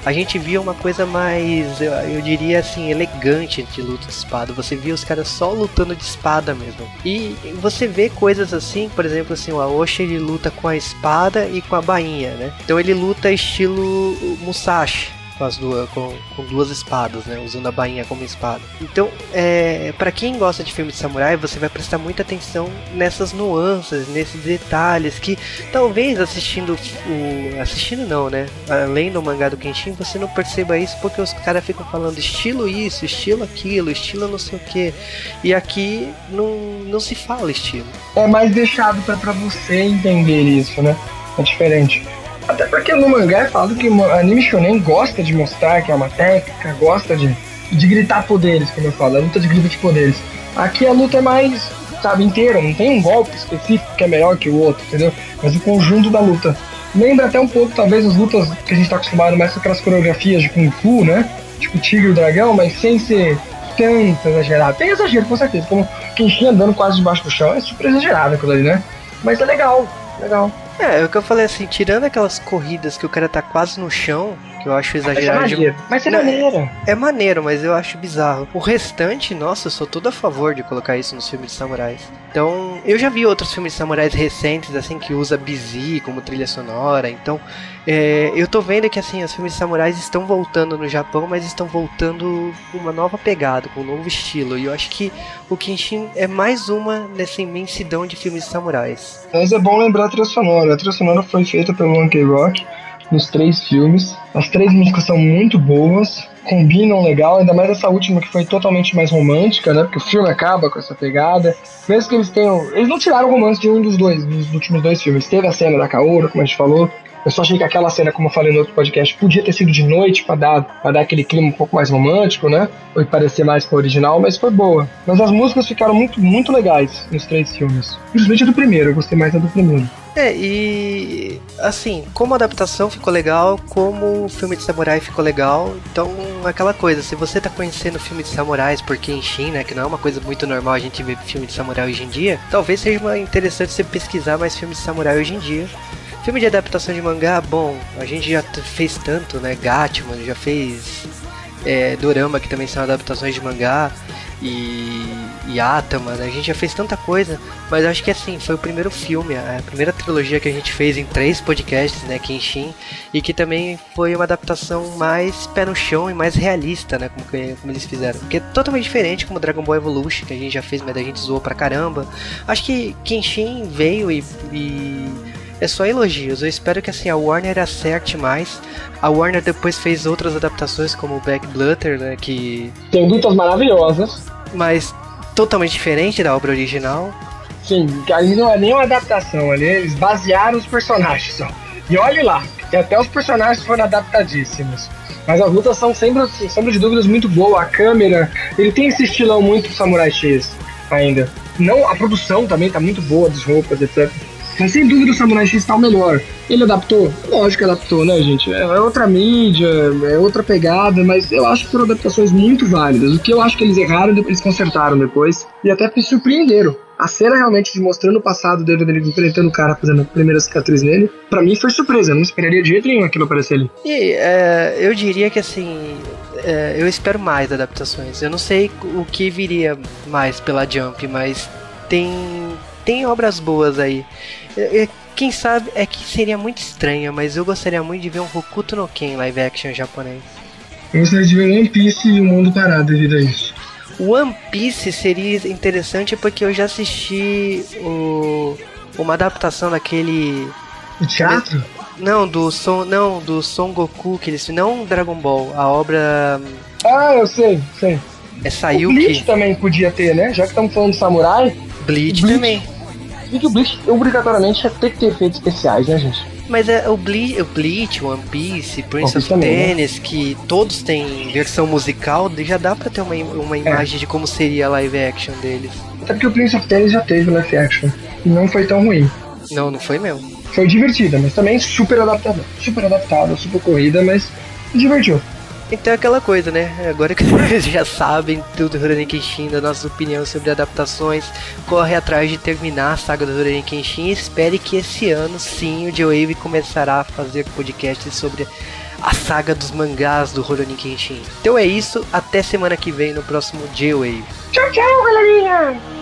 a gente via uma coisa mais, eu, eu diria assim, elegante de luta de espada. Você via os caras só lutando de espada mesmo. E você vê coisas assim, por exemplo, assim, o Aoshi ele luta com a espada e com a bainha, né? Então ele luta estilo Musashi. Com, as duas, com, com duas espadas, né? Usando a bainha como espada. Então, é, para quem gosta de filme de samurai, você vai prestar muita atenção nessas nuances, nesses detalhes que talvez assistindo o assistindo não, né? Além do mangá do Kenshin, você não perceba isso porque os caras ficam falando estilo isso, estilo aquilo, estilo não sei o que. E aqui não, não se fala estilo. é mais deixado pra você entender isso, né? É diferente. Até porque no mangá é falado que anime shonen gosta de mostrar que é uma técnica, gosta de, de gritar poderes, como eu falo, a luta de grito de poderes. Aqui a luta é mais, sabe, inteira, não tem um golpe específico que é melhor que o outro, entendeu? Mas o conjunto da luta. Lembra até um pouco, talvez, as lutas que a gente tá acostumado mais com aquelas coreografias de Kung Fu, né? Tipo Tigre e o Dragão, mas sem ser tanto exagerado. Tem exagero, com certeza, como Kenshin andando quase debaixo do chão, é super exagerado aquilo ali, né? Mas é legal, legal. É, é o que eu falei assim, tirando aquelas corridas que o cara tá quase no chão, que eu acho Mas é exagerado de maneiro. Mas é Não, maneiro. É maneiro, mas eu acho bizarro. O restante, nossa, eu sou todo a favor de colocar isso nos filmes de samurais. Então, eu já vi outros filmes de samurais recentes, assim, que usa busy como trilha sonora. Então, é, eu tô vendo que, assim, os filmes de samurais estão voltando no Japão, mas estão voltando com uma nova pegada, com um novo estilo. E eu acho que o Kenshin é mais uma nessa imensidão de filmes de samurais. Mas é bom lembrar a trilha sonora. A trilha sonora foi feita pelo Monkey Rock nos três filmes. As três músicas são muito boas, combinam legal, ainda mais essa última que foi totalmente mais romântica, né? Porque o filme acaba com essa pegada. Mesmo que eles tenham. Eles não tiraram o romance de um dos dois, dos últimos dois filmes. Teve a cena da Kaoru, como a gente falou. Eu só achei que aquela cena, como eu falei no outro podcast, podia ter sido de noite pra dar, pra dar aquele clima um pouco mais romântico, né? Ou parecer mais com o original, mas foi boa. Mas as músicas ficaram muito, muito legais nos três filmes. Principalmente do primeiro, eu gostei mais da do primeiro. É, e assim, como a adaptação ficou legal, como o filme de samurai ficou legal, então aquela coisa, se você tá conhecendo filme de samurais por Kenshin, né, que não é uma coisa muito normal a gente ver filme de samurai hoje em dia, talvez seja interessante você pesquisar mais filmes de samurai hoje em dia. Filme de adaptação de mangá, bom, a gente já fez tanto, né, Gatman, já fez é, Dorama, que também são adaptações de mangá, e, e Atama, né? a gente já fez tanta coisa, mas acho que assim, foi o primeiro filme, a primeira trilogia que a gente fez em três podcasts, né, Kenshin, e que também foi uma adaptação mais pé no chão e mais realista, né, como, que- como eles fizeram. Porque é totalmente diferente como Dragon Ball Evolution, que a gente já fez, mas a gente zoou pra caramba. Acho que Kenshin veio e- e é só elogios. Eu espero que assim a Warner acerte mais. A Warner depois fez outras adaptações como o Black Blutter, né, que Tem lutas maravilhosas. mas totalmente diferente da obra original. Sim, ali não é nem uma adaptação, ali eles basearam os personagens só. E olhe lá, que até os personagens foram adaptadíssimos. Mas as lutas são sempre, sem sombra de dúvidas, muito boa. A câmera, ele tem esse estilão muito Samurai X ainda. Não, a produção também tá muito boa, das roupas, etc. Mas sem dúvida o Samurai X tá o melhor. Ele adaptou? Lógico que adaptou, né, gente? É é outra mídia, é outra pegada, mas eu acho que foram adaptações muito válidas. O que eu acho que eles erraram, eles consertaram depois. E até me surpreenderam. A cena realmente de mostrando o passado dele, dele enfrentando o cara, fazendo a primeira cicatriz nele, pra mim foi surpresa. Eu não esperaria de jeito nenhum aquilo aparecer ali. E é, eu diria que assim, é, eu espero mais adaptações. Eu não sei o que viria mais pela Jump, mas tem tem obras boas aí. É, é, Quem sabe é que seria muito estranho, mas eu gostaria muito de ver um Hokuto no Ken live action japonês. Eu gostaria de ver One Piece e o mundo parado devido a isso. One Piece seria interessante porque eu já assisti o, uma adaptação daquele O teatro? não do Son não do Son Goku que eles não Dragon Ball a obra Ah, eu sei, sei. é O Bleach Sayuki também podia ter, né? Já que estamos falando de samurai, Bleach, Bleach. também vi que o Bleach obrigatoriamente ia ter que ter efeitos especiais, né, gente? mas é o Bleach, o Bleach One Piece Prince One Piece of também, né? Tennis que todos têm versão musical já dá pra ter uma, uma imagem de como seria a live action deles Até porque o Prince of Tennis já teve live action. E não foi tão ruim. não não foi mesmo Foi divertida, mas também super adaptada. Super adaptada, super corrida, mas divertiu. Então é aquela coisa, né? Agora que vocês <laughs> já sabem tudo do Rurouni Kenshin, da nossa opinião sobre adaptações, corre atrás de terminar a saga do Rurouni Kenshin e espere que esse ano sim o J-Wave começará a fazer podcasts sobre a saga dos mangás do Rurouni Kenshin. Então é isso, até semana que vem no próximo J-Wave. Tchau, tchau, galerinha!